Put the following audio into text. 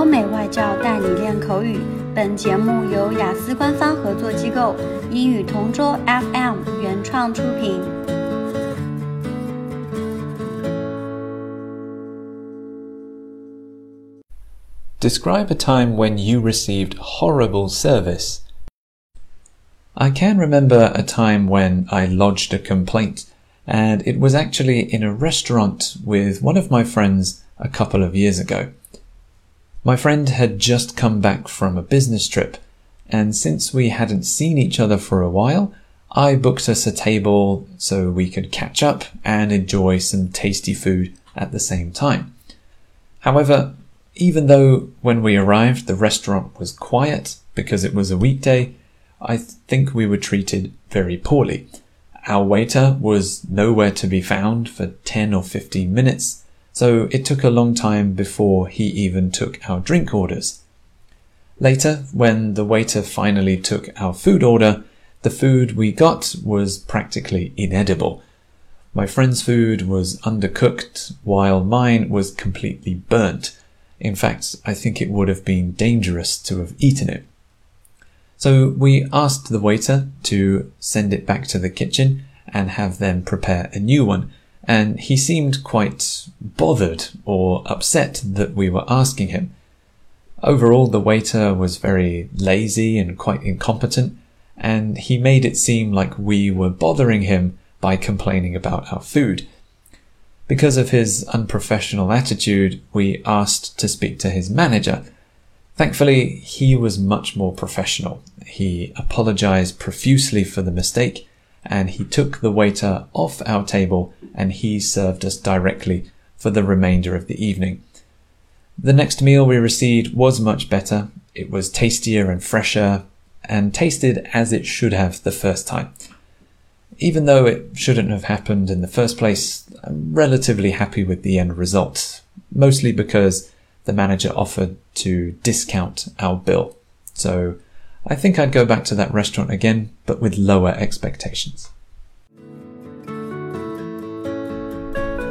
欧美外教带你练口语。本节目由雅思官方合作机构英语同桌 FM 原创出品。Describe a time when you received horrible service. I can remember a time when I lodged a complaint, and it was actually in a restaurant with one of my friends a couple of years ago. My friend had just come back from a business trip, and since we hadn't seen each other for a while, I booked us a table so we could catch up and enjoy some tasty food at the same time. However, even though when we arrived the restaurant was quiet because it was a weekday, I think we were treated very poorly. Our waiter was nowhere to be found for 10 or 15 minutes, so it took a long time before he even took our drink orders. Later, when the waiter finally took our food order, the food we got was practically inedible. My friend's food was undercooked, while mine was completely burnt. In fact, I think it would have been dangerous to have eaten it. So we asked the waiter to send it back to the kitchen and have them prepare a new one and he seemed quite bothered or upset that we were asking him. Overall, the waiter was very lazy and quite incompetent, and he made it seem like we were bothering him by complaining about our food. Because of his unprofessional attitude, we asked to speak to his manager. Thankfully, he was much more professional. He apologized profusely for the mistake and he took the waiter off our table and he served us directly for the remainder of the evening. The next meal we received was much better. It was tastier and fresher and tasted as it should have the first time. Even though it shouldn't have happened in the first place, I'm relatively happy with the end result, mostly because the manager offered to discount our bill. So I think I'd go back to that restaurant again, but with lower expectations.